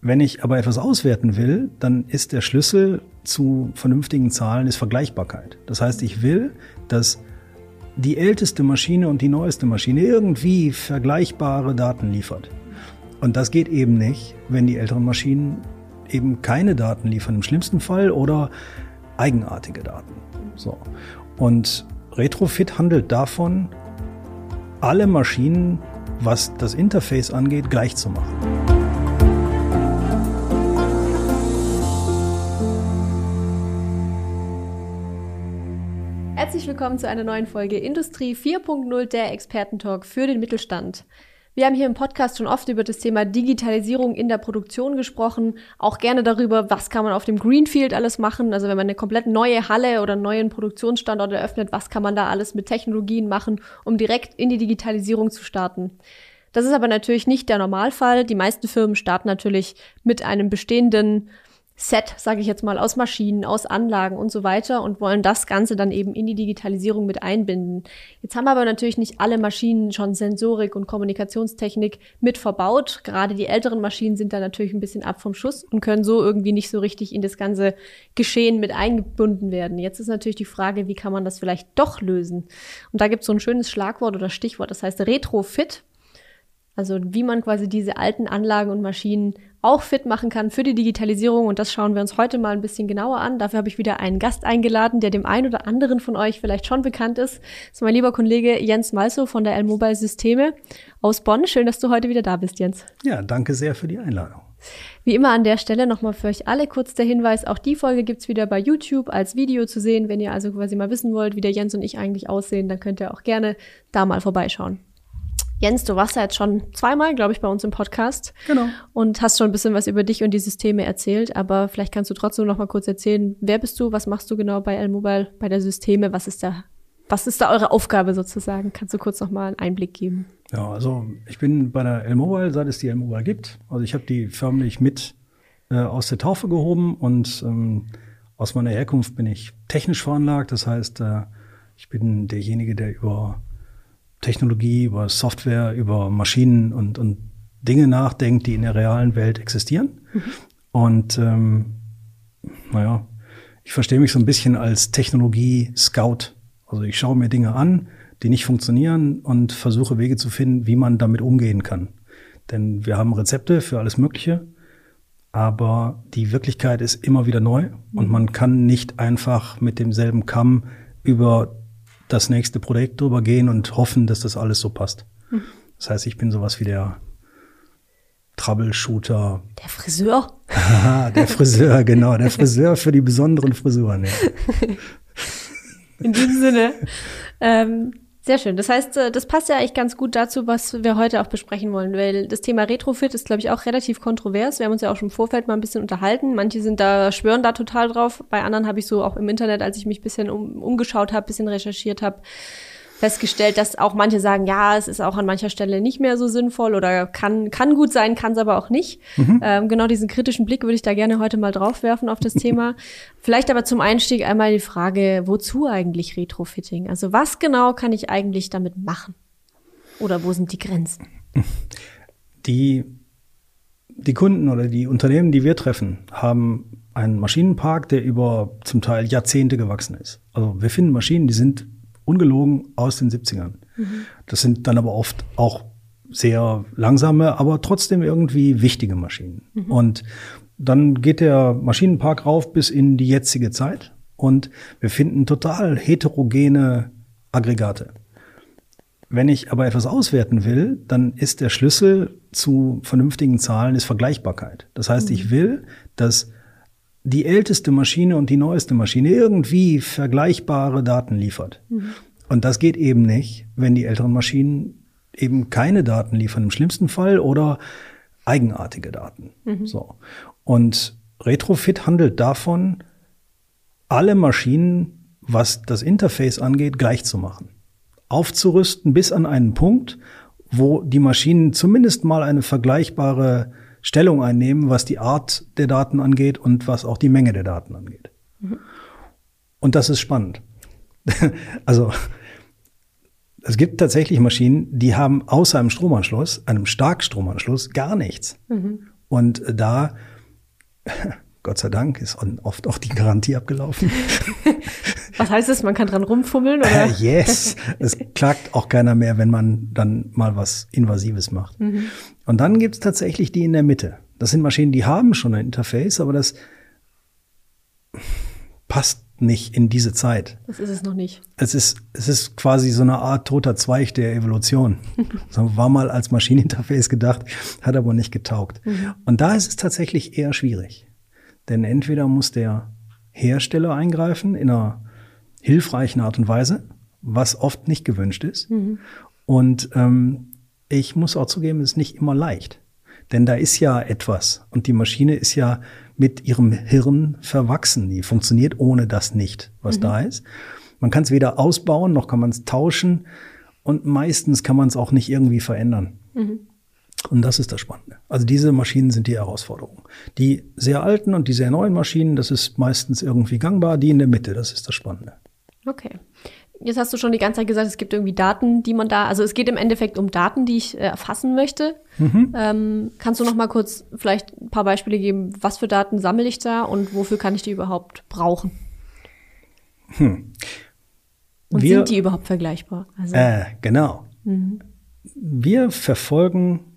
Wenn ich aber etwas auswerten will, dann ist der Schlüssel zu vernünftigen Zahlen ist Vergleichbarkeit. Das heißt, ich will, dass die älteste Maschine und die neueste Maschine irgendwie vergleichbare Daten liefert. Und das geht eben nicht, wenn die älteren Maschinen eben keine Daten liefern, im schlimmsten Fall oder eigenartige Daten. So. Und Retrofit handelt davon, alle Maschinen, was das Interface angeht, gleich zu machen. Herzlich willkommen zu einer neuen Folge Industrie 4.0, der Expertentalk für den Mittelstand. Wir haben hier im Podcast schon oft über das Thema Digitalisierung in der Produktion gesprochen, auch gerne darüber, was kann man auf dem Greenfield alles machen, also wenn man eine komplett neue Halle oder einen neuen Produktionsstandort eröffnet, was kann man da alles mit Technologien machen, um direkt in die Digitalisierung zu starten. Das ist aber natürlich nicht der Normalfall. Die meisten Firmen starten natürlich mit einem bestehenden Set, sage ich jetzt mal, aus Maschinen, aus Anlagen und so weiter und wollen das Ganze dann eben in die Digitalisierung mit einbinden. Jetzt haben aber natürlich nicht alle Maschinen schon Sensorik und Kommunikationstechnik mit verbaut. Gerade die älteren Maschinen sind da natürlich ein bisschen ab vom Schuss und können so irgendwie nicht so richtig in das ganze Geschehen mit eingebunden werden. Jetzt ist natürlich die Frage, wie kann man das vielleicht doch lösen? Und da gibt es so ein schönes Schlagwort oder Stichwort, das heißt Retrofit. Also wie man quasi diese alten Anlagen und Maschinen auch fit machen kann für die Digitalisierung. Und das schauen wir uns heute mal ein bisschen genauer an. Dafür habe ich wieder einen Gast eingeladen, der dem einen oder anderen von euch vielleicht schon bekannt ist. Das ist mein lieber Kollege Jens Malso von der L-Mobile Systeme aus Bonn. Schön, dass du heute wieder da bist, Jens. Ja, danke sehr für die Einladung. Wie immer an der Stelle nochmal für euch alle kurz der Hinweis, auch die Folge gibt's wieder bei YouTube als Video zu sehen. Wenn ihr also quasi mal wissen wollt, wie der Jens und ich eigentlich aussehen, dann könnt ihr auch gerne da mal vorbeischauen. Jens, du warst ja jetzt schon zweimal, glaube ich, bei uns im Podcast. Genau. Und hast schon ein bisschen was über dich und die Systeme erzählt. Aber vielleicht kannst du trotzdem noch mal kurz erzählen, wer bist du, was machst du genau bei L-Mobile, bei der Systeme, was ist da, was ist da eure Aufgabe sozusagen? Kannst du kurz noch mal einen Einblick geben? Ja, also ich bin bei der L-Mobile, seit es die L-Mobile gibt. Also ich habe die förmlich mit äh, aus der Taufe gehoben und ähm, aus meiner Herkunft bin ich technisch veranlagt. Das heißt, äh, ich bin derjenige, der über Technologie, über Software, über Maschinen und, und Dinge nachdenkt, die in der realen Welt existieren. Mhm. Und ähm, naja, ich verstehe mich so ein bisschen als Technologie-Scout. Also ich schaue mir Dinge an, die nicht funktionieren und versuche Wege zu finden, wie man damit umgehen kann. Denn wir haben Rezepte für alles Mögliche, aber die Wirklichkeit ist immer wieder neu und mhm. man kann nicht einfach mit demselben Kamm über das nächste Projekt drüber gehen und hoffen, dass das alles so passt. Mhm. Das heißt, ich bin sowas wie der Troubleshooter. Der Friseur. Aha, der Friseur, genau. Der Friseur für die besonderen Frisuren. Ja. In diesem Sinne. Ähm, sehr schön. Das heißt, äh, das passt ja eigentlich ganz gut dazu, was wir heute auch besprechen wollen, weil das Thema Retrofit ist, glaube ich, auch relativ kontrovers. Wir haben uns ja auch schon im Vorfeld mal ein bisschen unterhalten. Manche sind da, schwören da total drauf. Bei anderen habe ich so auch im Internet, als ich mich ein bisschen um, umgeschaut habe, bisschen recherchiert habe, festgestellt, dass auch manche sagen, ja, es ist auch an mancher Stelle nicht mehr so sinnvoll oder kann, kann gut sein, kann es aber auch nicht. Mhm. Ähm, genau diesen kritischen Blick würde ich da gerne heute mal drauf werfen auf das Thema. Vielleicht aber zum Einstieg einmal die Frage, wozu eigentlich Retrofitting? Also was genau kann ich eigentlich damit machen? Oder wo sind die Grenzen? Die, die Kunden oder die Unternehmen, die wir treffen, haben einen Maschinenpark, der über zum Teil Jahrzehnte gewachsen ist. Also wir finden Maschinen, die sind ungelogen aus den 70ern. Mhm. Das sind dann aber oft auch sehr langsame, aber trotzdem irgendwie wichtige Maschinen. Mhm. Und dann geht der Maschinenpark rauf bis in die jetzige Zeit und wir finden total heterogene Aggregate. Wenn ich aber etwas auswerten will, dann ist der Schlüssel zu vernünftigen Zahlen ist Vergleichbarkeit. Das heißt, mhm. ich will, dass die älteste Maschine und die neueste Maschine irgendwie vergleichbare Daten liefert. Mhm. Und das geht eben nicht, wenn die älteren Maschinen eben keine Daten liefern im schlimmsten Fall oder eigenartige Daten. Mhm. So. Und Retrofit handelt davon, alle Maschinen, was das Interface angeht, gleich zu machen. Aufzurüsten bis an einen Punkt, wo die Maschinen zumindest mal eine vergleichbare Stellung einnehmen, was die Art der Daten angeht und was auch die Menge der Daten angeht. Mhm. Und das ist spannend. also es gibt tatsächlich Maschinen, die haben außer einem Stromanschluss, einem Starkstromanschluss, gar nichts. Mhm. Und da, Gott sei Dank, ist oft auch die Garantie abgelaufen. Was heißt das? Man kann dran rumfummeln? Oder? Äh, yes. Es klagt auch keiner mehr, wenn man dann mal was Invasives macht. Mhm. Und dann gibt's tatsächlich die in der Mitte. Das sind Maschinen, die haben schon ein Interface, aber das passt nicht in diese Zeit. Das ist es noch nicht. Es ist, es ist quasi so eine Art toter Zweig der Evolution. so war mal als Maschineninterface gedacht, hat aber nicht getaugt. Mhm. Und da ist es tatsächlich eher schwierig. Denn entweder muss der Hersteller eingreifen in einer hilfreichen Art und Weise, was oft nicht gewünscht ist. Mhm. Und ähm, ich muss auch zugeben, es ist nicht immer leicht. Denn da ist ja etwas und die Maschine ist ja mit ihrem Hirn verwachsen. Die funktioniert ohne das nicht, was mhm. da ist. Man kann es weder ausbauen, noch kann man es tauschen und meistens kann man es auch nicht irgendwie verändern. Mhm. Und das ist das Spannende. Also diese Maschinen sind die Herausforderung. Die sehr alten und die sehr neuen Maschinen, das ist meistens irgendwie gangbar. Die in der Mitte, das ist das Spannende. Okay. Jetzt hast du schon die ganze Zeit gesagt, es gibt irgendwie Daten, die man da, also es geht im Endeffekt um Daten, die ich äh, erfassen möchte. Mhm. Ähm, kannst du noch mal kurz vielleicht ein paar Beispiele geben, was für Daten sammle ich da und wofür kann ich die überhaupt brauchen? Hm. Und Wir, sind die überhaupt vergleichbar? Also, äh, genau. Mhm. Wir verfolgen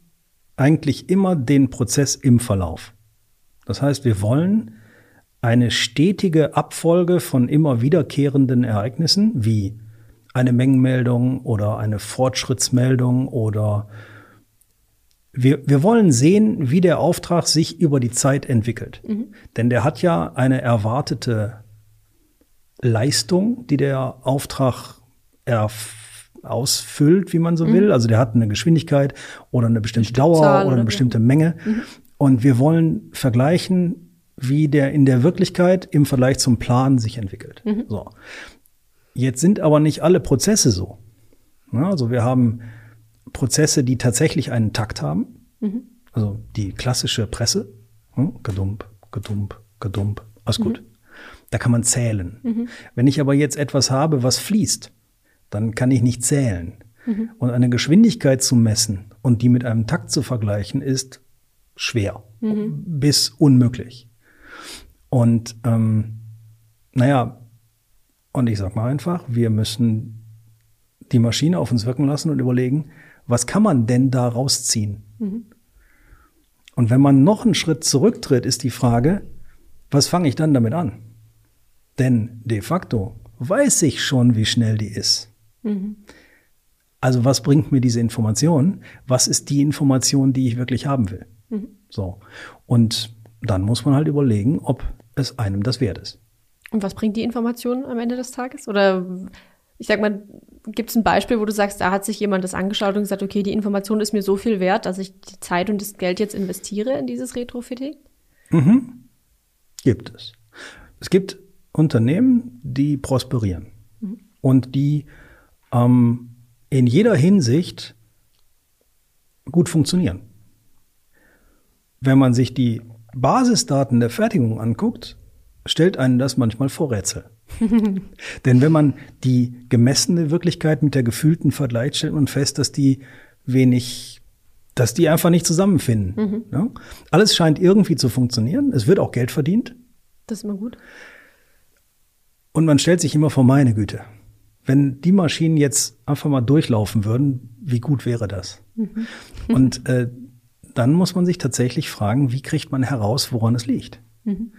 eigentlich immer den Prozess im Verlauf. Das heißt, wir wollen eine stetige Abfolge von immer wiederkehrenden Ereignissen wie eine Mengenmeldung oder eine Fortschrittsmeldung oder wir, wir wollen sehen, wie der Auftrag sich über die Zeit entwickelt. Mhm. Denn der hat ja eine erwartete Leistung, die der Auftrag ausfüllt, wie man so mhm. will. Also der hat eine Geschwindigkeit oder eine bestimmte Dauer oder, oder eine bestimmte Menge. Mhm. Und wir wollen vergleichen, wie der in der Wirklichkeit im Vergleich zum Plan sich entwickelt. Mhm. So. Jetzt sind aber nicht alle Prozesse so. Also wir haben Prozesse, die tatsächlich einen Takt haben. Mhm. Also die klassische Presse. Hm? Gedump, gedump, gedump. Alles mhm. gut. Da kann man zählen. Mhm. Wenn ich aber jetzt etwas habe, was fließt, dann kann ich nicht zählen. Mhm. Und eine Geschwindigkeit zu messen und die mit einem Takt zu vergleichen, ist schwer mhm. bis unmöglich. Und ähm, naja, und ich sag mal einfach, wir müssen die Maschine auf uns wirken lassen und überlegen, was kann man denn da rausziehen? Mhm. Und wenn man noch einen Schritt zurücktritt, ist die Frage, was fange ich dann damit an? Denn de facto weiß ich schon, wie schnell die ist. Mhm. Also was bringt mir diese Information? Was ist die Information, die ich wirklich haben will? Mhm. So. Und dann muss man halt überlegen, ob es einem das wert ist. Und was bringt die Information am Ende des Tages? Oder ich sag mal, gibt es ein Beispiel, wo du sagst, da hat sich jemand das angeschaut und gesagt, okay, die Information ist mir so viel wert, dass ich die Zeit und das Geld jetzt investiere in dieses Retrofitting? Mhm. Gibt es. Es gibt Unternehmen, die prosperieren mhm. und die ähm, in jeder Hinsicht gut funktionieren. Wenn man sich die Basisdaten der Fertigung anguckt, stellt einen das manchmal vor Rätsel. Denn wenn man die gemessene Wirklichkeit mit der gefühlten vergleicht, stellt man fest, dass die wenig, dass die einfach nicht zusammenfinden. Mhm. Ja? Alles scheint irgendwie zu funktionieren. Es wird auch Geld verdient. Das ist immer gut. Und man stellt sich immer vor meine Güte. Wenn die Maschinen jetzt einfach mal durchlaufen würden, wie gut wäre das? Mhm. Und äh, dann muss man sich tatsächlich fragen, wie kriegt man heraus, woran es liegt. Mhm.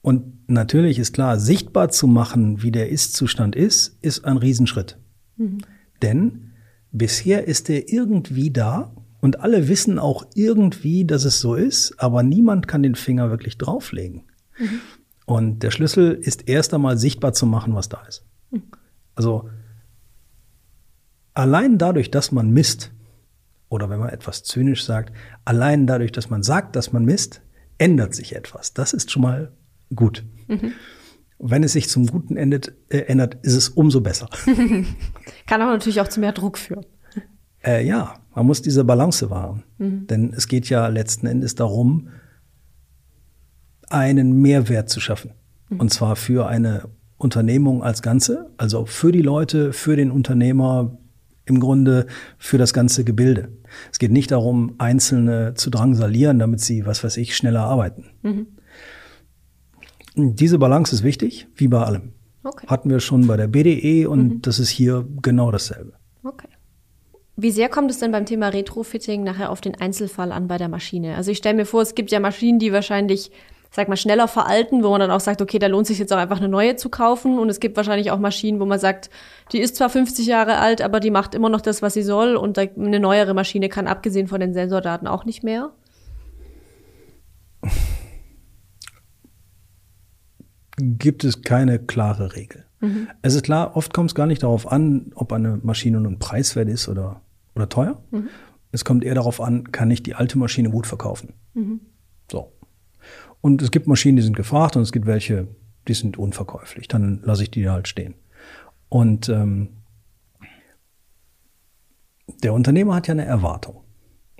Und natürlich ist klar, sichtbar zu machen, wie der Ist-Zustand ist, ist ein Riesenschritt. Mhm. Denn bisher ist er irgendwie da und alle wissen auch irgendwie, dass es so ist, aber niemand kann den Finger wirklich drauflegen. Mhm. Und der Schlüssel ist erst einmal sichtbar zu machen, was da ist. Mhm. Also allein dadurch, dass man misst, oder wenn man etwas zynisch sagt, allein dadurch, dass man sagt, dass man misst, ändert sich etwas. Das ist schon mal gut. Mhm. Wenn es sich zum Guten endet, äh, ändert, ist es umso besser. Kann aber natürlich auch zu mehr Druck führen. Äh, ja, man muss diese Balance wahren. Mhm. Denn es geht ja letzten Endes darum, einen Mehrwert zu schaffen. Mhm. Und zwar für eine Unternehmung als Ganze, also für die Leute, für den Unternehmer, im Grunde für das ganze Gebilde. Es geht nicht darum, Einzelne zu drangsalieren, damit sie, was weiß ich, schneller arbeiten. Mhm. Diese Balance ist wichtig, wie bei allem. Okay. Hatten wir schon bei der BDE und mhm. das ist hier genau dasselbe. Okay. Wie sehr kommt es denn beim Thema Retrofitting nachher auf den Einzelfall an bei der Maschine? Also ich stelle mir vor, es gibt ja Maschinen, die wahrscheinlich, sag mal, schneller veralten, wo man dann auch sagt, okay, da lohnt sich jetzt auch einfach eine neue zu kaufen. Und es gibt wahrscheinlich auch Maschinen, wo man sagt, die ist zwar 50 Jahre alt, aber die macht immer noch das, was sie soll. Und eine neuere Maschine kann abgesehen von den Sensordaten auch nicht mehr. Gibt es keine klare Regel. Mhm. Es ist klar, oft kommt es gar nicht darauf an, ob eine Maschine nun preiswert ist oder, oder teuer. Mhm. Es kommt eher darauf an, kann ich die alte Maschine gut verkaufen. Mhm. So. Und es gibt Maschinen, die sind gefragt und es gibt welche, die sind unverkäuflich. Dann lasse ich die halt stehen. Und ähm, der Unternehmer hat ja eine Erwartung.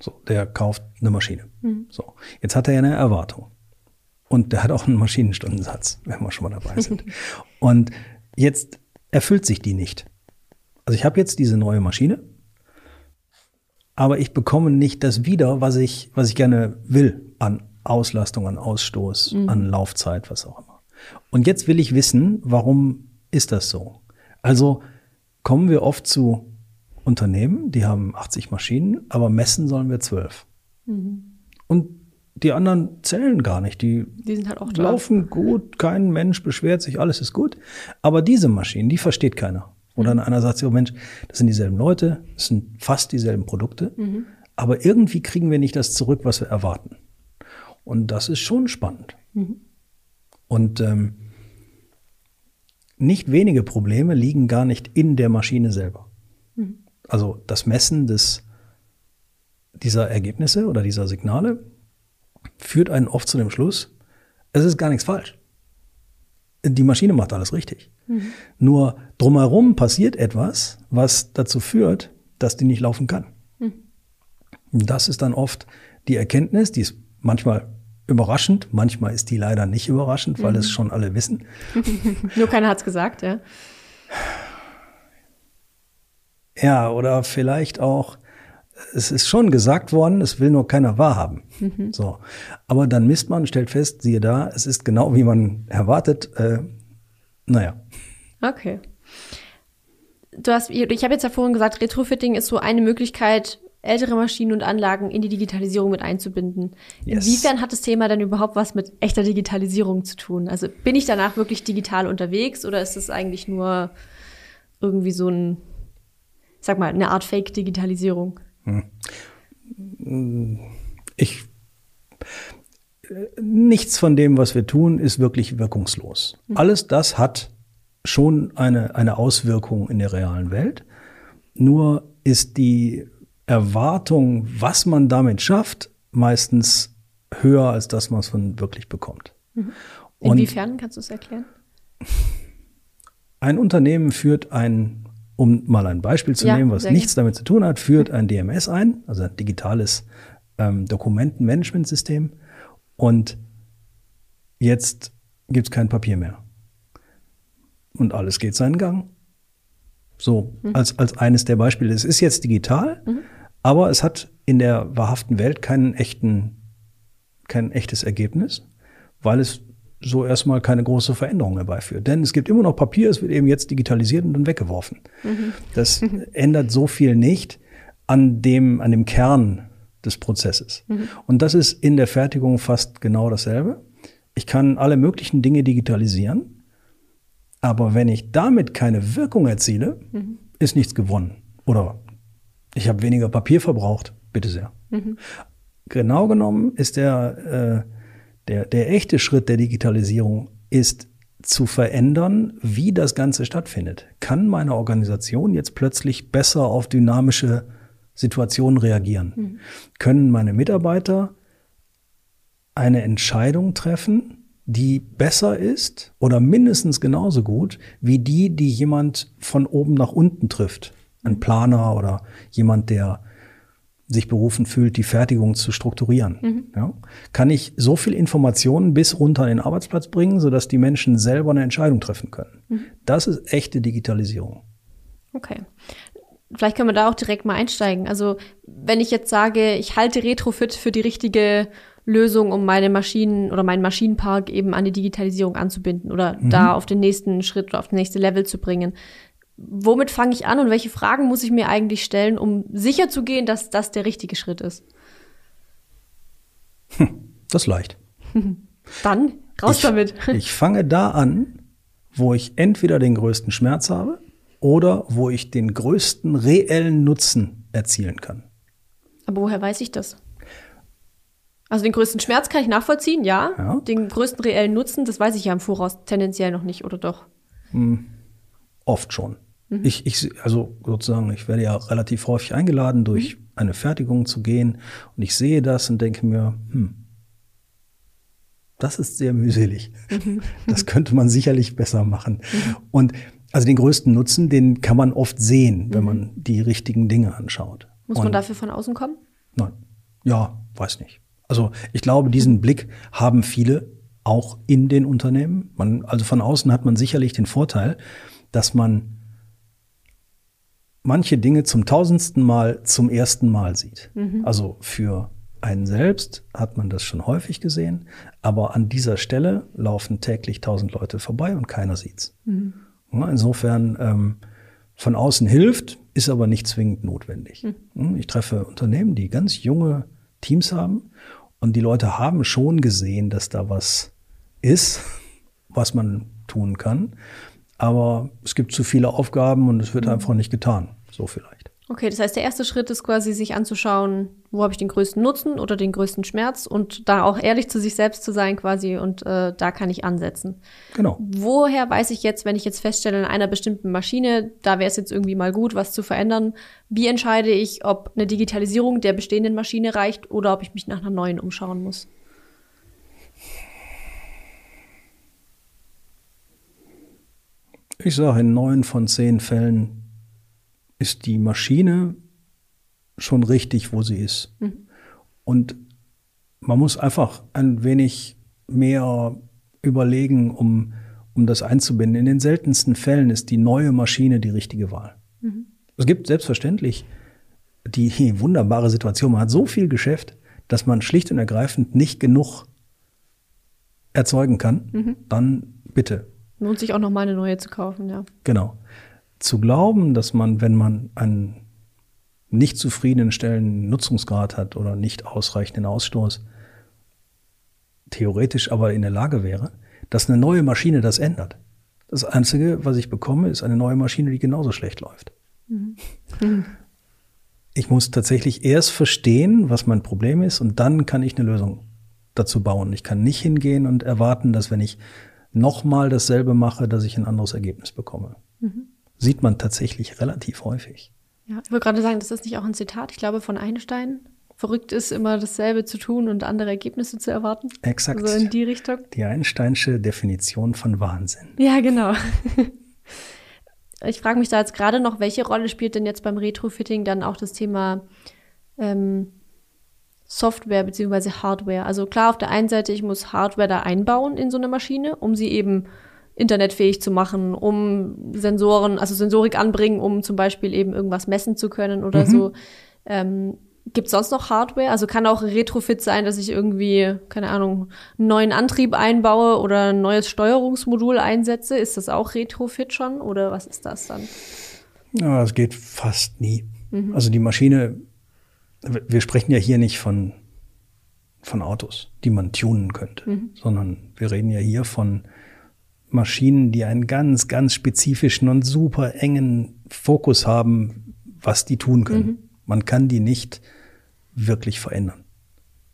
So, der kauft eine Maschine. Mhm. So, jetzt hat er ja eine Erwartung. Und der hat auch einen Maschinenstundensatz, wenn wir schon mal dabei sind. und Jetzt erfüllt sich die nicht. Also ich habe jetzt diese neue Maschine, aber ich bekomme nicht das wieder, was ich, was ich gerne will an Auslastung, an Ausstoß, mhm. an Laufzeit, was auch immer. Und jetzt will ich wissen, warum ist das so? Also kommen wir oft zu Unternehmen, die haben 80 Maschinen, aber messen sollen wir 12. Mhm. Und die anderen zählen gar nicht. Die, die sind halt auch laufen gut, kein Mensch beschwert sich, alles ist gut. Aber diese Maschinen, die versteht keiner. Oder dann einer sagt, oh Mensch, das sind dieselben Leute, das sind fast dieselben Produkte, mhm. aber irgendwie kriegen wir nicht das zurück, was wir erwarten. Und das ist schon spannend. Mhm. Und ähm, nicht wenige Probleme liegen gar nicht in der Maschine selber. Mhm. Also das Messen des, dieser Ergebnisse oder dieser Signale führt einen oft zu dem Schluss, es ist gar nichts falsch. Die Maschine macht alles richtig. Mhm. Nur drumherum passiert etwas, was dazu führt, dass die nicht laufen kann. Mhm. Das ist dann oft die Erkenntnis, die ist manchmal überraschend, manchmal ist die leider nicht überraschend, weil mhm. es schon alle wissen. Nur keiner hat's gesagt, ja. Ja, oder vielleicht auch, es ist schon gesagt worden, es will nur keiner wahrhaben. Mhm. So. Aber dann misst man, stellt fest, siehe da, es ist genau wie man erwartet. Äh, naja. Okay. Du hast, ich habe jetzt ja vorhin gesagt, Retrofitting ist so eine Möglichkeit, ältere Maschinen und Anlagen in die Digitalisierung mit einzubinden. Yes. Inwiefern hat das Thema denn überhaupt was mit echter Digitalisierung zu tun? Also bin ich danach wirklich digital unterwegs oder ist es eigentlich nur irgendwie so ein, sag mal, eine Art Fake-Digitalisierung? Hm. Ich nichts von dem, was wir tun, ist wirklich wirkungslos. Mhm. Alles das hat schon eine, eine Auswirkung in der realen Welt. Nur ist die Erwartung, was man damit schafft, meistens höher als das, was man wirklich bekommt. Mhm. Inwiefern kannst du es erklären? Ein Unternehmen führt ein um mal ein Beispiel zu ja, nehmen, was nichts damit zu tun hat, führt ein DMS ein, also ein digitales ähm, Dokumentenmanagementsystem. Und jetzt gibt es kein Papier mehr. Und alles geht seinen Gang. So, mhm. als, als eines der Beispiele. Es ist jetzt digital, mhm. Aber es hat in der wahrhaften Welt keinen echten, kein echtes Ergebnis, weil es so erstmal keine große Veränderung herbeiführt. Denn es gibt immer noch Papier, es wird eben jetzt digitalisiert und dann weggeworfen. Mhm. Das ändert so viel nicht an dem, an dem Kern des Prozesses. Mhm. Und das ist in der Fertigung fast genau dasselbe. Ich kann alle möglichen Dinge digitalisieren, aber wenn ich damit keine Wirkung erziele, mhm. ist nichts gewonnen. Oder ich habe weniger Papier verbraucht, bitte sehr. Mhm. Genau genommen ist der äh, der, der echte Schritt der Digitalisierung ist zu verändern, wie das Ganze stattfindet. Kann meine Organisation jetzt plötzlich besser auf dynamische Situationen reagieren? Mhm. Können meine Mitarbeiter eine Entscheidung treffen, die besser ist oder mindestens genauso gut wie die, die jemand von oben nach unten trifft? Ein Planer oder jemand, der sich berufen fühlt, die Fertigung zu strukturieren. Mhm. Ja? Kann ich so viel Informationen bis runter in den Arbeitsplatz bringen, sodass die Menschen selber eine Entscheidung treffen können. Mhm. Das ist echte Digitalisierung. Okay. vielleicht können wir da auch direkt mal einsteigen. Also wenn ich jetzt sage, ich halte Retrofit für die richtige Lösung, um meine Maschinen oder meinen Maschinenpark eben an die Digitalisierung anzubinden oder mhm. da auf den nächsten Schritt oder auf das nächste Level zu bringen. Womit fange ich an und welche Fragen muss ich mir eigentlich stellen, um sicher zu gehen, dass das der richtige Schritt ist? Hm, das ist leicht. Dann raus ich, damit. Ich fange da an, wo ich entweder den größten Schmerz habe oder wo ich den größten reellen Nutzen erzielen kann. Aber woher weiß ich das? Also den größten Schmerz kann ich nachvollziehen, ja. ja. Den größten reellen Nutzen, das weiß ich ja im Voraus tendenziell noch nicht, oder doch? Hm, oft schon. Mhm. Ich, ich, also sozusagen, ich werde ja relativ häufig eingeladen, durch mhm. eine Fertigung zu gehen und ich sehe das und denke mir, hm, das ist sehr mühselig. Mhm. Das könnte man sicherlich besser machen. Mhm. Und also den größten Nutzen, den kann man oft sehen, wenn mhm. man die richtigen Dinge anschaut. Muss und man dafür von außen kommen? Nein. Ja, weiß nicht. Also ich glaube, diesen Blick haben viele auch in den Unternehmen. Man, also von außen hat man sicherlich den Vorteil, dass man manche Dinge zum tausendsten Mal zum ersten Mal sieht. Mhm. Also für einen selbst hat man das schon häufig gesehen, aber an dieser Stelle laufen täglich tausend Leute vorbei und keiner sieht's. Mhm. insofern ähm, von außen hilft, ist aber nicht zwingend notwendig. Mhm. Ich treffe Unternehmen, die ganz junge Teams haben. Und die Leute haben schon gesehen, dass da was ist, was man tun kann. Aber es gibt zu viele Aufgaben und es wird mhm. einfach nicht getan. So vielleicht. Okay, das heißt, der erste Schritt ist quasi, sich anzuschauen, wo habe ich den größten Nutzen oder den größten Schmerz und da auch ehrlich zu sich selbst zu sein quasi und äh, da kann ich ansetzen. Genau. Woher weiß ich jetzt, wenn ich jetzt feststelle, in einer bestimmten Maschine, da wäre es jetzt irgendwie mal gut, was zu verändern, wie entscheide ich, ob eine Digitalisierung der bestehenden Maschine reicht oder ob ich mich nach einer neuen umschauen muss? Ich sage, in neun von zehn Fällen ist die Maschine schon richtig, wo sie ist. Mhm. Und man muss einfach ein wenig mehr überlegen, um, um das einzubinden. In den seltensten Fällen ist die neue Maschine die richtige Wahl. Mhm. Es gibt selbstverständlich die wunderbare Situation, man hat so viel Geschäft, dass man schlicht und ergreifend nicht genug erzeugen kann, mhm. dann bitte. Lohnt sich auch noch mal eine neue zu kaufen, ja. Genau zu glauben, dass man, wenn man einen nicht zufriedenstellenden Nutzungsgrad hat oder nicht ausreichenden Ausstoß, theoretisch aber in der Lage wäre, dass eine neue Maschine das ändert. Das Einzige, was ich bekomme, ist eine neue Maschine, die genauso schlecht läuft. Mhm. Ich muss tatsächlich erst verstehen, was mein Problem ist, und dann kann ich eine Lösung dazu bauen. Ich kann nicht hingehen und erwarten, dass wenn ich nochmal dasselbe mache, dass ich ein anderes Ergebnis bekomme. Mhm sieht man tatsächlich relativ häufig. Ja, ich wollte gerade sagen, das ist nicht auch ein Zitat, ich glaube, von Einstein. Verrückt ist, immer dasselbe zu tun und andere Ergebnisse zu erwarten. Exakt. So in die Richtung. Die Einsteinsche Definition von Wahnsinn. Ja, genau. Ich frage mich da jetzt gerade noch, welche Rolle spielt denn jetzt beim Retrofitting dann auch das Thema ähm, Software beziehungsweise Hardware? Also klar, auf der einen Seite, ich muss Hardware da einbauen in so eine Maschine, um sie eben internetfähig zu machen, um Sensoren, also Sensorik anbringen, um zum Beispiel eben irgendwas messen zu können oder mhm. so. Ähm, Gibt es sonst noch Hardware? Also kann auch Retrofit sein, dass ich irgendwie, keine Ahnung, einen neuen Antrieb einbaue oder ein neues Steuerungsmodul einsetze. Ist das auch Retrofit schon oder was ist das dann? Ja, es geht fast nie. Mhm. Also die Maschine, wir sprechen ja hier nicht von, von Autos, die man tunen könnte, mhm. sondern wir reden ja hier von Maschinen, die einen ganz, ganz spezifischen und super engen Fokus haben, was die tun können. Mhm. Man kann die nicht wirklich verändern.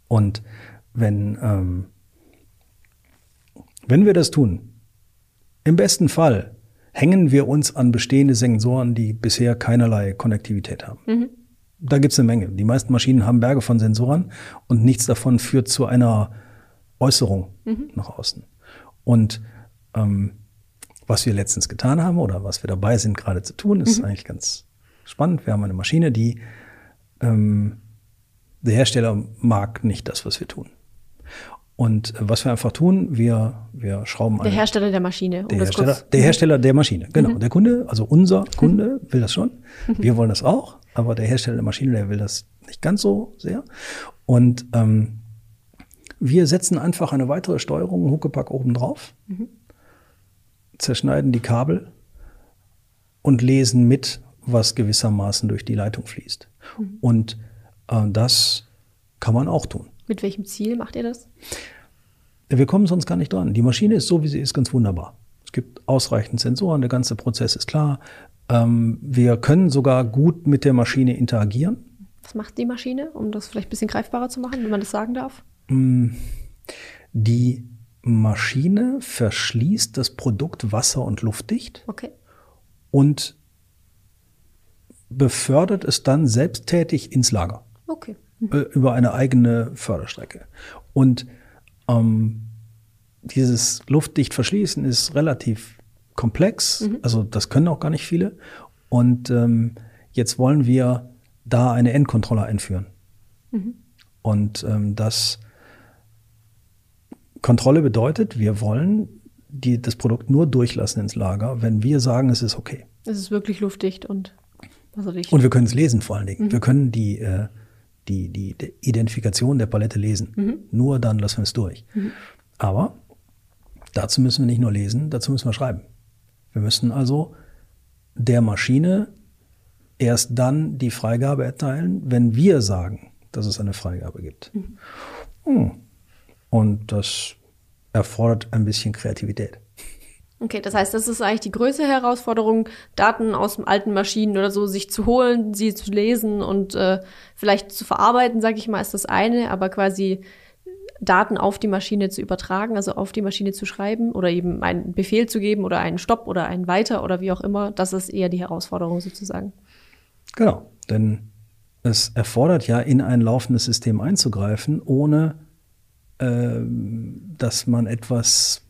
Und wenn, ähm, wenn wir das tun, im besten Fall hängen wir uns an bestehende Sensoren, die bisher keinerlei Konnektivität haben. Mhm. Da gibt's eine Menge. Die meisten Maschinen haben Berge von Sensoren und nichts davon führt zu einer Äußerung mhm. nach außen. Und ähm, was wir letztens getan haben oder was wir dabei sind gerade zu tun, ist mhm. eigentlich ganz spannend. Wir haben eine Maschine, die ähm, der Hersteller mag nicht das, was wir tun. Und äh, was wir einfach tun, wir, wir schrauben Der eine- Hersteller der Maschine. um der das Hersteller, der Hersteller der Maschine, genau. Der Kunde, also unser Kunde will das schon. Wir wollen das auch, aber der Hersteller der Maschine, der will das nicht ganz so sehr. Und ähm, wir setzen einfach eine weitere Steuerung, Huckepack oben drauf, zerschneiden die Kabel und lesen mit, was gewissermaßen durch die Leitung fließt. Und äh, das kann man auch tun. Mit welchem Ziel macht ihr das? Wir kommen sonst gar nicht dran. Die Maschine ist so, wie sie ist, ganz wunderbar. Es gibt ausreichend Sensoren, der ganze Prozess ist klar. Ähm, wir können sogar gut mit der Maschine interagieren. Was macht die Maschine, um das vielleicht ein bisschen greifbarer zu machen, wenn man das sagen darf? Die Maschine verschließt das Produkt wasser- und luftdicht Okay. und befördert es dann selbsttätig ins Lager. Okay. Äh, über eine eigene Förderstrecke. Und ähm, dieses luftdicht verschließen ist relativ komplex, also das können auch gar nicht viele. Und ähm, jetzt wollen wir da eine Endkontrolle einführen. Und ähm, das Kontrolle bedeutet, wir wollen die, das Produkt nur durchlassen ins Lager, wenn wir sagen, es ist okay. Es ist wirklich luftdicht und wasserdicht. Und wir können es lesen vor allen Dingen. Wir können die, äh, die, die, die Identifikation der Palette lesen. Nur dann lassen wir es durch. Aber dazu müssen wir nicht nur lesen, dazu müssen wir schreiben. Wir müssen also der Maschine erst dann die Freigabe erteilen, wenn wir sagen, dass es eine Freigabe gibt. Hm. Und das erfordert ein bisschen Kreativität. Okay, das heißt, das ist eigentlich die größte Herausforderung, Daten aus alten Maschinen oder so sich zu holen, sie zu lesen und äh, vielleicht zu verarbeiten, sage ich mal, ist das eine, aber quasi Daten auf die Maschine zu übertragen, also auf die Maschine zu schreiben oder eben einen Befehl zu geben oder einen Stopp oder einen Weiter oder wie auch immer, das ist eher die Herausforderung sozusagen. Genau, denn es erfordert ja, in ein laufendes System einzugreifen, ohne ähm, dass man etwas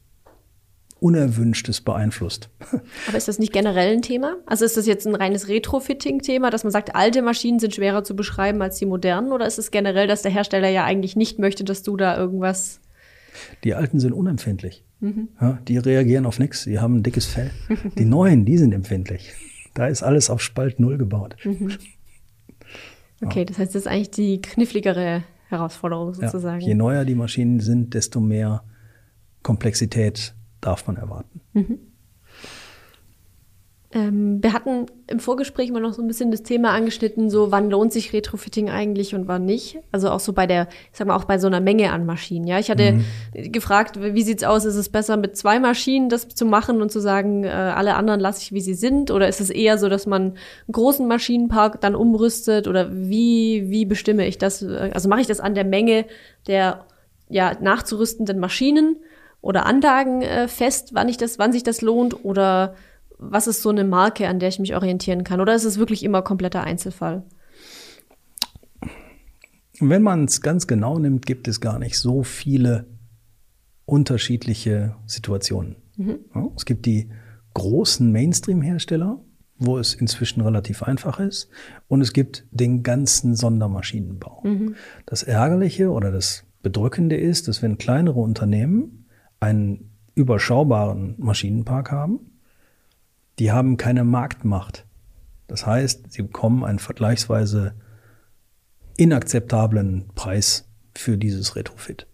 Unerwünschtes beeinflusst. Aber ist das nicht generell ein Thema? Also ist das jetzt ein reines Retrofitting-Thema, dass man sagt, alte Maschinen sind schwerer zu beschreiben als die modernen? Oder ist es generell, dass der Hersteller ja eigentlich nicht möchte, dass du da irgendwas Die alten sind unempfindlich. Ja, die reagieren auf nichts, die haben ein dickes Fell. Die neuen, die sind empfindlich. Da ist alles auf Spalt Null gebaut. Okay, das heißt, das ist eigentlich die kniffligere Herausforderung Ja, sozusagen. je neuer die Maschinen sind, desto mehr Komplexität darf man erwarten. Ähm, wir hatten im Vorgespräch mal noch so ein bisschen das Thema angeschnitten, so wann lohnt sich Retrofitting eigentlich und wann nicht. Also auch so bei der, ich sag mal, auch bei so einer Menge an Maschinen. Ja, ich hatte gefragt, wie sieht's aus? Ist es besser mit zwei Maschinen das zu machen und zu sagen, äh, alle anderen lasse ich wie sie sind? Oder ist es eher so, dass man einen großen Maschinenpark dann umrüstet? Oder wie, wie bestimme ich das? Also mache ich das an der Menge der ja, nachzurüstenden Maschinen oder Anlagen äh, fest, wann ich das, wann sich das lohnt? Oder was ist so eine Marke, an der ich mich orientieren kann? Oder ist es wirklich immer kompletter Einzelfall? Wenn man es ganz genau nimmt, gibt es gar nicht so viele unterschiedliche Situationen. Ja, es gibt die großen Mainstream-Hersteller, wo es inzwischen relativ einfach ist, und es gibt den ganzen Sondermaschinenbau. Das Ärgerliche oder das Bedrückende ist, dass wenn kleinere Unternehmen einen überschaubaren Maschinenpark haben, die haben keine Marktmacht. Das heißt, sie bekommen einen vergleichsweise inakzeptablen Preis für dieses Retrofit.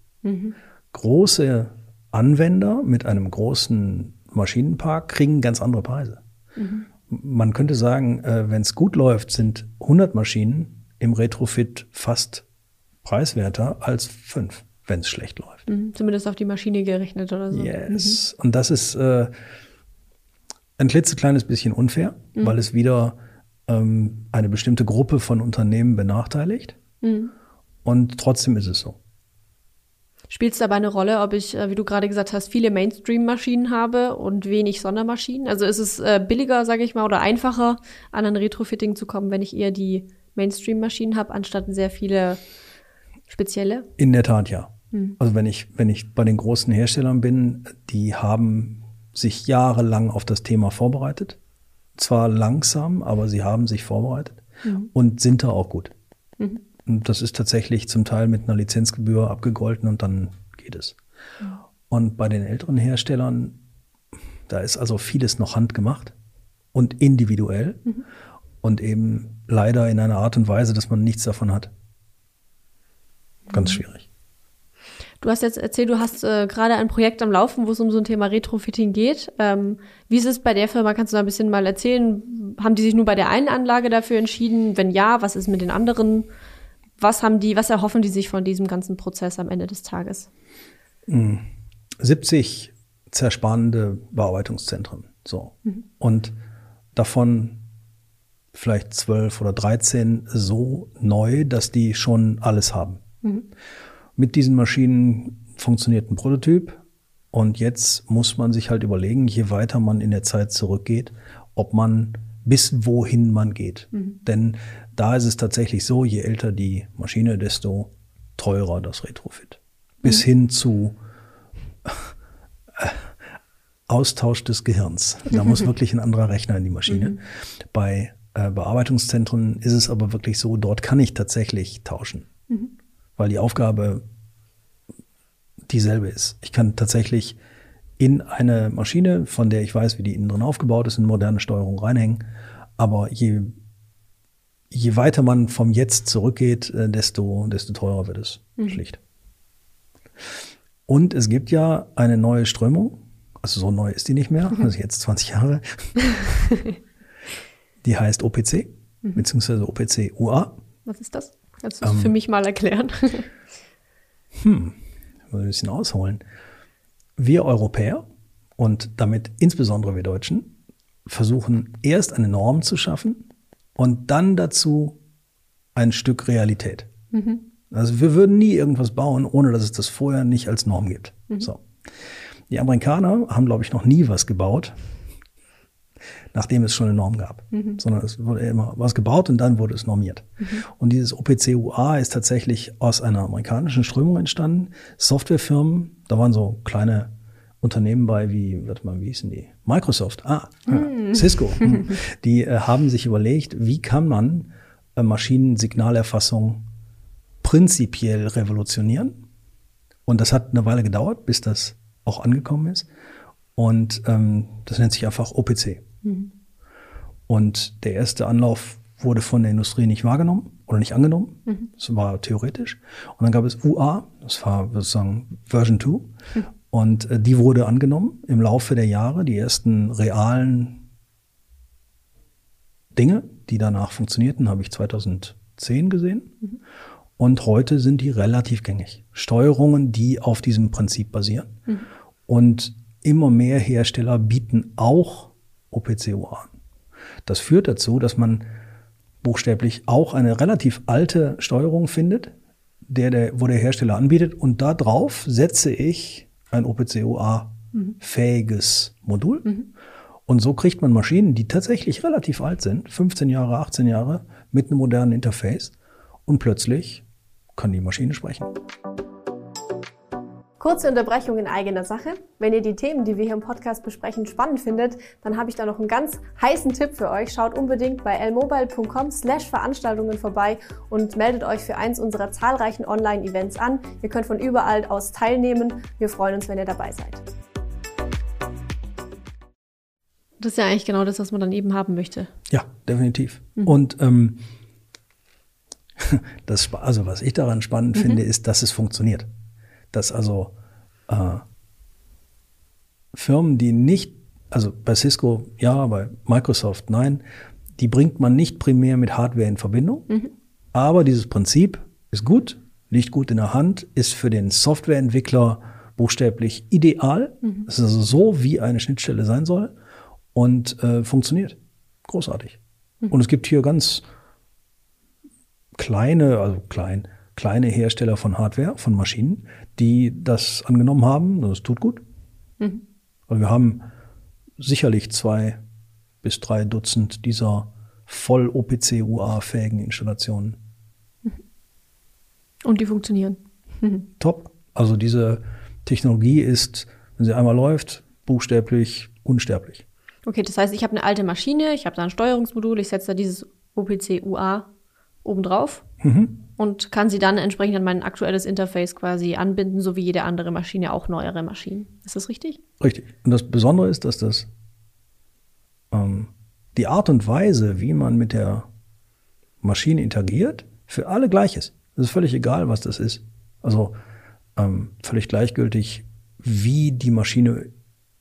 Große Anwender mit einem großen Maschinenpark kriegen ganz andere Preise. Man könnte sagen, äh, wenn es gut läuft, sind 100 Maschinen im Retrofit fast preiswerter als fünf, wenn es schlecht läuft. Mhm. Zumindest auf die Maschine gerechnet oder so. Yes. Und das ist äh, ein klitzekleines bisschen unfair, weil es wieder ähm, eine bestimmte Gruppe von Unternehmen benachteiligt. Und trotzdem ist es so. Spielt es dabei eine Rolle, ob ich, äh, wie du gerade gesagt hast, viele Mainstream-Maschinen habe und wenig Sondermaschinen? Also ist es äh, billiger, sage ich mal, oder einfacher, an ein Retrofitting zu kommen, wenn ich eher die Mainstream-Maschinen habe, anstatt sehr viele spezielle? In der Tat ja. Also wenn ich, wenn ich bei den großen Herstellern bin, die haben sich jahrelang auf das Thema vorbereitet. Zwar langsam, aber sie haben sich vorbereitet und sind da auch gut. Und das ist tatsächlich zum Teil mit einer Lizenzgebühr abgegolten und dann geht es. Und bei den älteren Herstellern, da ist also vieles noch handgemacht und individuell mhm. und eben leider in einer Art und Weise, dass man nichts davon hat. Ganz mhm. schwierig. Du hast jetzt erzählt, du hast äh, gerade ein Projekt am Laufen, wo es um so ein Thema Retrofitting geht. Ähm, wie ist es bei der Firma? Kannst du da ein bisschen mal erzählen? Haben die sich nur bei der einen Anlage dafür entschieden? Wenn ja, was ist mit den anderen? Was haben die, was erhoffen die sich von diesem ganzen Prozess am Ende des Tages? 70 hm. zerspannende Bearbeitungszentren. So. Mhm. Und davon vielleicht zwölf oder 13 so neu, dass die schon alles haben. Mhm. Mit diesen Maschinen funktioniert ein Prototyp. Und jetzt muss man sich halt überlegen, je weiter man in der Zeit zurückgeht, ob man bis wohin man geht. Mhm. Denn da ist es tatsächlich so, je älter die Maschine, desto teurer das Retrofit. Bis mhm. hin zu äh, Austausch des Gehirns. Da muss wirklich ein anderer Rechner in die Maschine. Mhm. Bei äh, Bearbeitungszentren ist es aber wirklich so, dort kann ich tatsächlich tauschen. Weil die Aufgabe dieselbe ist. Ich kann tatsächlich in eine Maschine, von der ich weiß, wie die innen drin aufgebaut ist, in moderne Steuerung reinhängen. Aber je, je weiter man vom Jetzt zurückgeht, äh, desto, desto teurer wird es. Mhm. Schlicht. Und es gibt ja eine neue Strömung. Also so neu ist die nicht mehr, also jetzt 20 Jahre. die heißt OPC, mhm. beziehungsweise OPC UA. Was ist das? Kannst du es ähm, für mich mal erklären? hm, ich muss ein bisschen ausholen. Wir Europäer und damit insbesondere wir Deutschen versuchen erst eine Norm zu schaffen und dann dazu ein Stück Realität. Mhm. Also wir würden nie irgendwas bauen, ohne dass es das vorher nicht als Norm gibt. Mhm. So. Die Amerikaner haben, glaube ich, noch nie was gebaut, nachdem es schon eine Norm gab, mhm. sondern es wurde immer was gebaut und dann wurde es normiert. Mhm. Und dieses OPC-UA ist tatsächlich aus einer amerikanischen Strömung entstanden. Softwarefirmen, da waren so kleine Unternehmen bei wie, warte mal, wie hießen die? Microsoft, ah, mhm. Cisco. Hm. Die äh, haben sich überlegt, wie kann man äh, Maschinensignalerfassung prinzipiell revolutionieren. Und das hat eine Weile gedauert, bis das auch angekommen ist. Und ähm, das nennt sich einfach OPC. Mhm. Und der erste Anlauf wurde von der Industrie nicht wahrgenommen oder nicht angenommen. Mhm. Das war theoretisch. Und dann gab es UA, das war sozusagen Version 2. Mhm. Und äh, die wurde angenommen im Laufe der Jahre. Die ersten realen Dinge, die danach funktionierten, habe ich 2010 gesehen. Mhm. Und heute sind die relativ gängig. Steuerungen, die auf diesem Prinzip basieren. Mhm. Und immer mehr Hersteller bieten auch OPCO an. Das führt dazu, dass man buchstäblich auch eine relativ alte Steuerung findet, der, der, wo der Hersteller anbietet. Und da drauf setze ich ein OPCOA-fähiges mhm. Modul. Mhm. Und so kriegt man Maschinen, die tatsächlich relativ alt sind, 15 Jahre, 18 Jahre, mit einem modernen Interface. Und plötzlich kann die Maschine sprechen. Kurze Unterbrechung in eigener Sache. Wenn ihr die Themen, die wir hier im Podcast besprechen, spannend findet, dann habe ich da noch einen ganz heißen Tipp für euch. Schaut unbedingt bei lmobile.com slash Veranstaltungen vorbei und meldet euch für eins unserer zahlreichen Online-Events an. Ihr könnt von überall aus teilnehmen. Wir freuen uns, wenn ihr dabei seid. Das ist ja eigentlich genau das, was man dann eben haben möchte. Ja, definitiv. Mhm. Und ähm, das, also was ich daran spannend mhm. finde, ist, dass es funktioniert. Dass also äh, Firmen, die nicht, also bei Cisco ja, bei Microsoft nein, die bringt man nicht primär mit Hardware in Verbindung. Mhm. Aber dieses Prinzip ist gut, liegt gut in der Hand, ist für den Softwareentwickler buchstäblich ideal. Mhm. Es ist also so, wie eine Schnittstelle sein soll und äh, funktioniert. Großartig. Mhm. Und es gibt hier ganz kleine, also klein, kleine Hersteller von Hardware, von Maschinen, die das angenommen haben. Das tut gut. Mhm. Also wir haben sicherlich zwei bis drei Dutzend dieser voll OPC-UA-fähigen Installationen. Mhm. Und die funktionieren. Mhm. Top. Also diese Technologie ist, wenn sie einmal läuft, buchstäblich unsterblich. Okay, das heißt, ich habe eine alte Maschine, ich habe da ein Steuerungsmodul, ich setze da dieses OPC-UA obendrauf. Mhm. Und kann sie dann entsprechend an mein aktuelles Interface quasi anbinden, so wie jede andere Maschine, auch neuere Maschinen. Ist das richtig? Richtig. Und das Besondere ist, dass das ähm, die Art und Weise, wie man mit der Maschine interagiert, für alle gleich ist. Es ist völlig egal, was das ist. Also ähm, völlig gleichgültig, wie die Maschine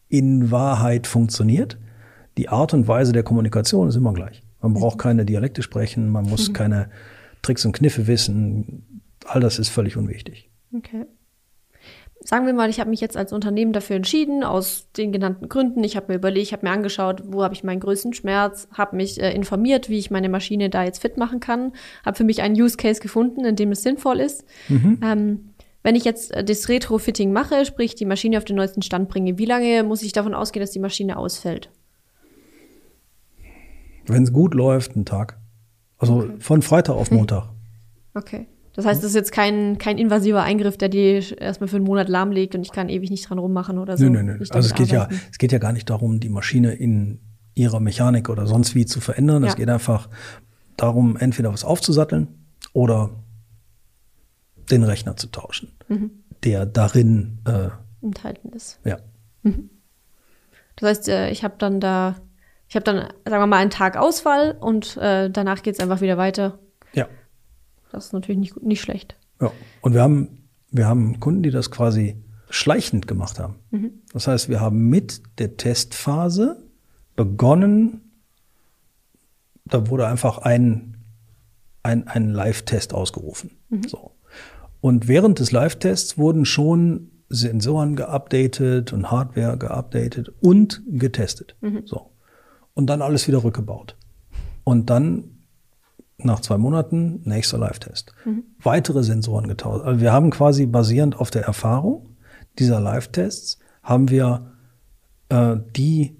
in Wahrheit funktioniert. Die Art und Weise der Kommunikation ist immer gleich. Man braucht keine Dialekte sprechen, man muss mhm. keine Tricks und Kniffe wissen. All das ist völlig unwichtig. Okay. Sagen wir mal, ich habe mich jetzt als Unternehmen dafür entschieden, aus den genannten Gründen. Ich habe mir überlegt, ich habe mir angeschaut, wo habe ich meinen größten Schmerz, habe mich äh, informiert, wie ich meine Maschine da jetzt fit machen kann, habe für mich einen Use Case gefunden, in dem es sinnvoll ist. Mhm. Ähm, wenn ich jetzt äh, das Retrofitting mache, sprich die Maschine auf den neuesten Stand bringe, wie lange muss ich davon ausgehen, dass die Maschine ausfällt? Wenn es gut läuft, einen Tag. Also okay. von Freitag auf Montag. Okay. Das heißt, das ist jetzt kein, kein invasiver Eingriff, der die erstmal für einen Monat lahmlegt und ich kann ewig nicht dran rummachen oder so. Nö, nö, nö. Also es geht ja, es geht ja gar nicht darum, die Maschine in ihrer Mechanik oder sonst wie zu verändern. Ja. Es geht einfach darum, entweder was aufzusatteln oder den Rechner zu tauschen, mhm. der darin äh, enthalten ist. Ja. Mhm. Das heißt, äh, ich habe dann da, ich habe dann, sagen wir mal, einen Tag Ausfall und äh, danach geht es einfach wieder weiter. Ja. Das ist natürlich nicht, nicht schlecht. Ja. Und wir haben, wir haben Kunden, die das quasi schleichend gemacht haben. Mhm. Das heißt, wir haben mit der Testphase begonnen, da wurde einfach ein, ein, ein Live-Test ausgerufen. Mhm. So. Und während des Live-Tests wurden schon Sensoren geupdatet und Hardware geupdatet und getestet. Mhm. So. Und dann alles wieder rückgebaut. Und dann nach zwei Monaten nächster Live-Test. Mhm. Weitere Sensoren getauscht. Also wir haben quasi basierend auf der Erfahrung dieser Live-Tests haben wir äh, die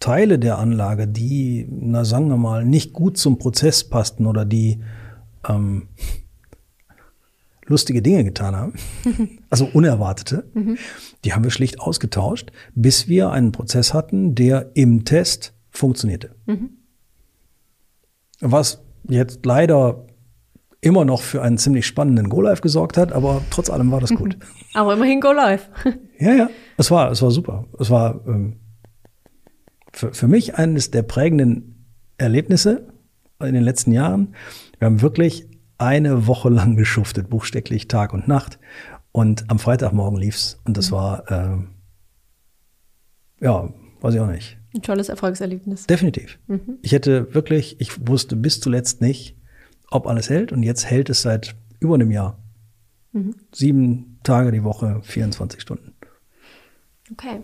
Teile der Anlage, die, na sagen wir mal, nicht gut zum Prozess passten oder die ähm, lustige Dinge getan haben, also unerwartete, mhm. die haben wir schlicht ausgetauscht, bis wir einen Prozess hatten, der im Test funktionierte. Mhm. Was jetzt leider immer noch für einen ziemlich spannenden Go-Live gesorgt hat, aber trotz allem war das gut. Aber immerhin Go-Live. ja, ja, es war, es war super. Es war ähm, für, für mich eines der prägenden Erlebnisse in den letzten Jahren. Wir haben wirklich eine Woche lang geschuftet, buchstäblich Tag und Nacht. Und am Freitagmorgen lief's und das mhm. war, äh, ja, weiß ich auch nicht. Ein tolles Erfolgserlebnis. Definitiv. Mhm. Ich hätte wirklich, ich wusste bis zuletzt nicht, ob alles hält und jetzt hält es seit über einem Jahr. Mhm. Sieben Tage die Woche, 24 Stunden. Okay.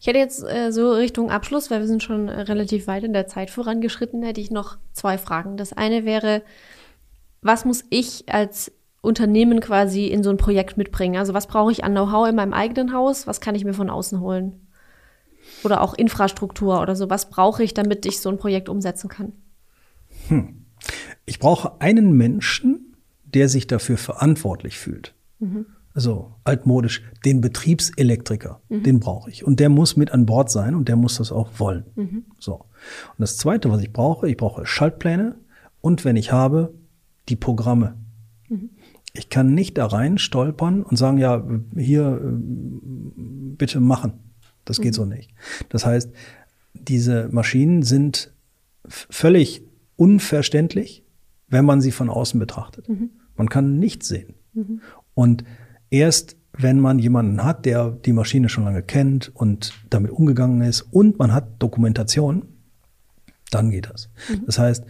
Ich hätte jetzt äh, so Richtung Abschluss, weil wir sind schon äh, relativ weit in der Zeit vorangeschritten, hätte ich noch zwei Fragen. Das eine wäre, was muss ich als Unternehmen quasi in so ein Projekt mitbringen? Also was brauche ich an Know-how in meinem eigenen Haus? Was kann ich mir von außen holen? Oder auch Infrastruktur oder so. Was brauche ich, damit ich so ein Projekt umsetzen kann? Hm. Ich brauche einen Menschen, der sich dafür verantwortlich fühlt. Mhm. Also altmodisch, den Betriebselektriker, mhm. den brauche ich. Und der muss mit an Bord sein und der muss das auch wollen. Mhm. So. Und das Zweite, was ich brauche, ich brauche Schaltpläne und wenn ich habe, die Programme. Mhm. Ich kann nicht da rein stolpern und sagen, ja, hier, äh, bitte machen. Das geht mhm. so nicht. Das heißt, diese Maschinen sind völlig unverständlich, wenn man sie von außen betrachtet. Mhm. Man kann nichts sehen. Mhm. Und erst wenn man jemanden hat, der die Maschine schon lange kennt und damit umgegangen ist und man hat Dokumentation, dann geht das. Mhm. Das heißt,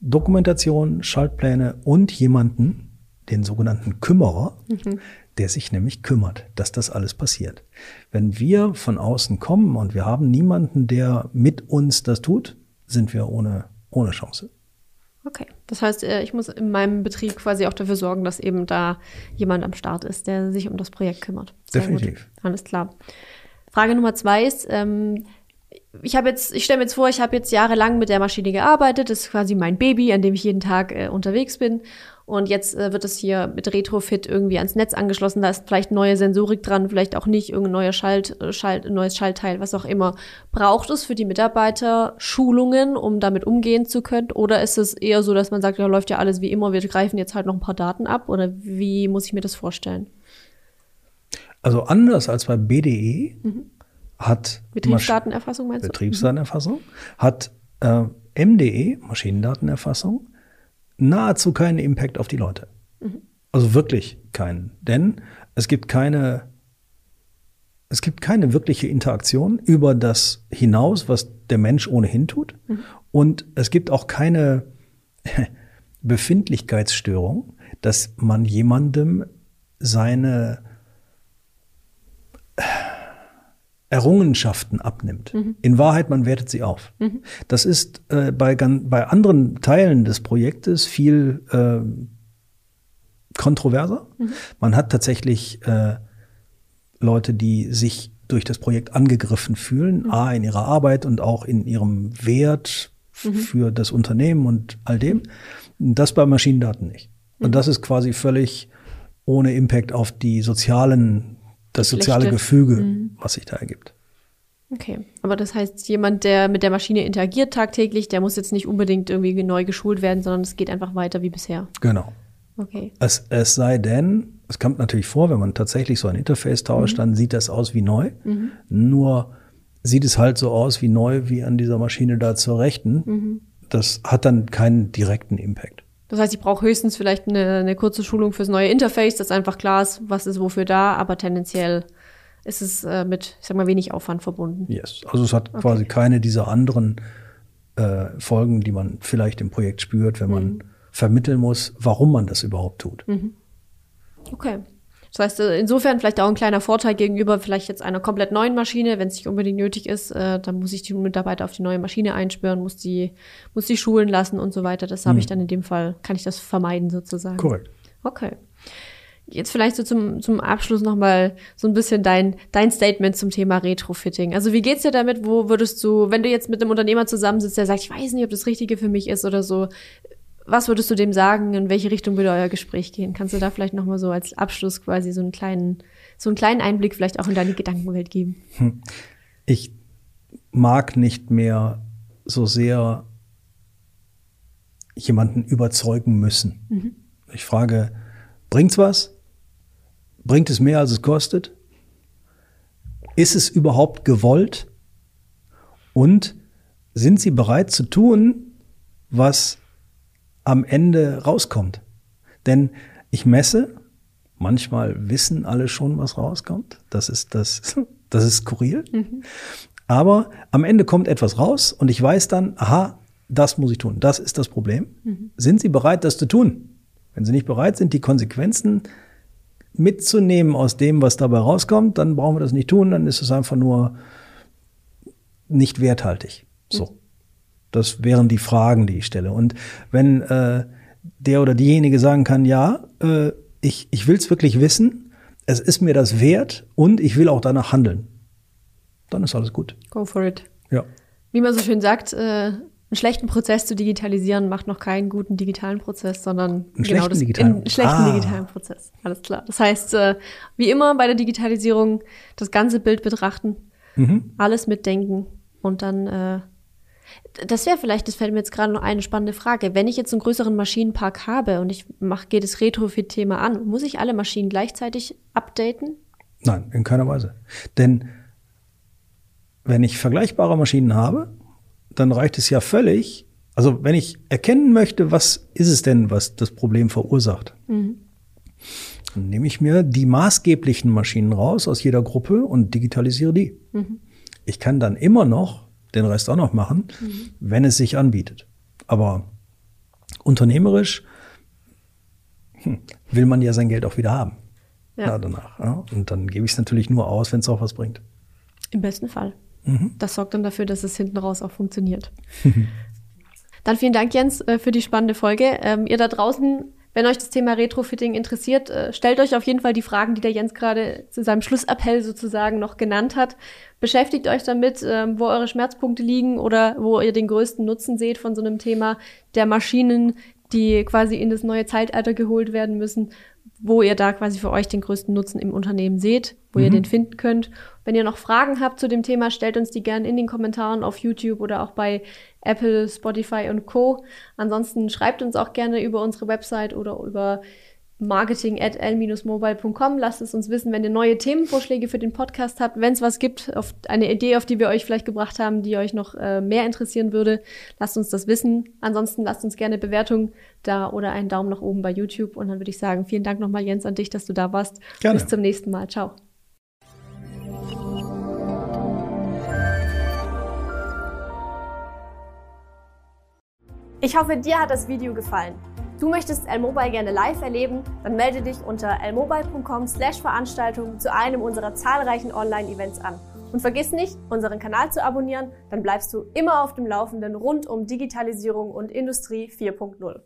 Dokumentation, Schaltpläne und jemanden, den sogenannten Kümmerer, mhm. Der sich nämlich kümmert, dass das alles passiert. Wenn wir von außen kommen und wir haben niemanden, der mit uns das tut, sind wir ohne, ohne Chance. Okay, das heißt, äh, ich muss in meinem Betrieb quasi auch dafür sorgen, dass eben da jemand am Start ist, der sich um das Projekt kümmert. Sehr Definitiv. Gut. Alles klar. Frage Nummer zwei ist, ähm, ich habe jetzt, ich stelle mir jetzt vor, ich habe jetzt jahrelang mit der Maschine gearbeitet. Das ist quasi mein Baby, an dem ich jeden Tag äh, unterwegs bin. Und jetzt äh, wird es hier mit Retrofit irgendwie ans Netz angeschlossen, da ist vielleicht neue Sensorik dran, vielleicht auch nicht, irgendein neuer Schalt, äh, Schalt, neues Schaltteil, was auch immer. Braucht es für die Mitarbeiter Schulungen, um damit umgehen zu können? Oder ist es eher so, dass man sagt, ja, läuft ja alles wie immer, wir greifen jetzt halt noch ein paar Daten ab? Oder wie muss ich mir das vorstellen? Also anders als bei BDE mhm. hat Betriebsdatenerfassung meinst du? Betriebsdatenerfassung hat äh, MDE Maschinendatenerfassung nahezu keinen Impact auf die Leute. Mhm. Also wirklich keinen, denn es gibt keine es gibt keine wirkliche Interaktion über das hinaus, was der Mensch ohnehin tut. Mhm. Und es gibt auch keine Befindlichkeitsstörung, dass man jemandem seine Errungenschaften abnimmt. Mhm. In Wahrheit, man wertet sie auf. Mhm. Das ist äh, bei, bei anderen Teilen des Projektes viel äh, kontroverser. Mhm. Man hat tatsächlich äh, Leute, die sich durch das Projekt angegriffen fühlen, mhm. a in ihrer Arbeit und auch in ihrem Wert mhm. für das Unternehmen und all dem. Das bei Maschinendaten nicht. Und mhm. das ist quasi völlig ohne Impact auf die sozialen das soziale Gefüge, mhm. was sich da ergibt. Okay, aber das heißt, jemand, der mit der Maschine interagiert tagtäglich, der muss jetzt nicht unbedingt irgendwie neu geschult werden, sondern es geht einfach weiter wie bisher. Genau. Okay. Es, es sei denn, es kommt natürlich vor, wenn man tatsächlich so ein Interface tauscht, mhm. dann sieht das aus wie neu. Mhm. Nur sieht es halt so aus wie neu wie an dieser Maschine da zur Rechten. Mhm. Das hat dann keinen direkten Impact. Das heißt, ich brauche höchstens vielleicht eine, eine kurze Schulung fürs neue Interface, dass einfach klar ist, was ist wofür da, aber tendenziell ist es äh, mit, ich sag mal, wenig Aufwand verbunden. Yes. Also es hat okay. quasi keine dieser anderen äh, Folgen, die man vielleicht im Projekt spürt, wenn man mhm. vermitteln muss, warum man das überhaupt tut. Mhm. Okay. Das heißt, äh, insofern vielleicht auch ein kleiner Vorteil gegenüber vielleicht jetzt einer komplett neuen Maschine, wenn es nicht unbedingt nötig ist, äh, dann muss ich die Mitarbeiter auf die neue Maschine einspüren, muss die, muss die schulen lassen und so weiter. Das habe mhm. ich dann in dem Fall, kann ich das vermeiden sozusagen. Korrekt. Okay. Jetzt vielleicht so zum, zum Abschluss nochmal so ein bisschen dein, dein Statement zum Thema Retrofitting. Also wie geht's dir damit? Wo würdest du, wenn du jetzt mit einem Unternehmer zusammensitzt, der sagt, ich weiß nicht, ob das Richtige für mich ist oder so, was würdest du dem sagen? In welche Richtung würde euer Gespräch gehen? Kannst du da vielleicht nochmal so als Abschluss quasi so einen kleinen, so einen kleinen Einblick vielleicht auch in deine Gedankenwelt geben? Hm. Ich mag nicht mehr so sehr jemanden überzeugen müssen. Mhm. Ich frage, bringt's was? Bringt es mehr, als es kostet? Ist es überhaupt gewollt? Und sind sie bereit zu tun, was am Ende rauskommt. Denn ich messe, manchmal wissen alle schon, was rauskommt. Das ist das, das ist skurril. Mhm. Aber am Ende kommt etwas raus und ich weiß dann, aha, das muss ich tun. Das ist das Problem. Mhm. Sind Sie bereit, das zu tun? Wenn Sie nicht bereit sind, die Konsequenzen mitzunehmen aus dem, was dabei rauskommt, dann brauchen wir das nicht tun. Dann ist es einfach nur nicht werthaltig. So. Das wären die Fragen, die ich stelle. Und wenn äh, der oder diejenige sagen kann, ja, äh, ich, ich will es wirklich wissen, es ist mir das wert und ich will auch danach handeln, dann ist alles gut. Go for it. Ja. Wie man so schön sagt, äh, einen schlechten Prozess zu digitalisieren macht noch keinen guten digitalen Prozess, sondern einen genau schlechten das, digitalen, einen schlechten ah. digitalen Prozess. Alles klar. Das heißt, äh, wie immer bei der Digitalisierung das ganze Bild betrachten, mhm. alles mitdenken und dann äh, das wäre vielleicht, das fällt mir jetzt gerade noch eine spannende Frage. Wenn ich jetzt einen größeren Maschinenpark habe und ich mache, gehe das Retrofit-Thema an, muss ich alle Maschinen gleichzeitig updaten? Nein, in keiner Weise. Denn wenn ich vergleichbare Maschinen habe, dann reicht es ja völlig. Also wenn ich erkennen möchte, was ist es denn, was das Problem verursacht, mhm. dann nehme ich mir die maßgeblichen Maschinen raus aus jeder Gruppe und digitalisiere die. Mhm. Ich kann dann immer noch den Rest auch noch machen, mhm. wenn es sich anbietet. Aber unternehmerisch hm, will man ja sein Geld auch wieder haben. Ja. danach. Ja? Und dann gebe ich es natürlich nur aus, wenn es auch was bringt. Im besten Fall. Mhm. Das sorgt dann dafür, dass es hinten raus auch funktioniert. dann vielen Dank, Jens, äh, für die spannende Folge. Ähm, ihr da draußen wenn euch das Thema Retrofitting interessiert, äh, stellt euch auf jeden Fall die Fragen, die der Jens gerade zu seinem Schlussappell sozusagen noch genannt hat. Beschäftigt euch damit, ähm, wo eure Schmerzpunkte liegen oder wo ihr den größten Nutzen seht von so einem Thema der Maschinen, die quasi in das neue Zeitalter geholt werden müssen, wo ihr da quasi für euch den größten Nutzen im Unternehmen seht, wo mhm. ihr den finden könnt. Wenn ihr noch Fragen habt zu dem Thema, stellt uns die gerne in den Kommentaren auf YouTube oder auch bei Apple, Spotify und Co. Ansonsten schreibt uns auch gerne über unsere Website oder über marketing at l-mobile.com. Lasst es uns wissen, wenn ihr neue Themenvorschläge für den Podcast habt. Wenn es was gibt, auf eine Idee, auf die wir euch vielleicht gebracht haben, die euch noch äh, mehr interessieren würde, lasst uns das wissen. Ansonsten lasst uns gerne Bewertung da oder einen Daumen nach oben bei YouTube. Und dann würde ich sagen, vielen Dank nochmal, Jens, an dich, dass du da warst. Gerne. Bis zum nächsten Mal. Ciao. Ich hoffe, dir hat das Video gefallen. Du möchtest L-Mobile gerne live erleben? Dann melde dich unter lmobile.com slash Veranstaltung zu einem unserer zahlreichen Online-Events an. Und vergiss nicht, unseren Kanal zu abonnieren, dann bleibst du immer auf dem Laufenden rund um Digitalisierung und Industrie 4.0.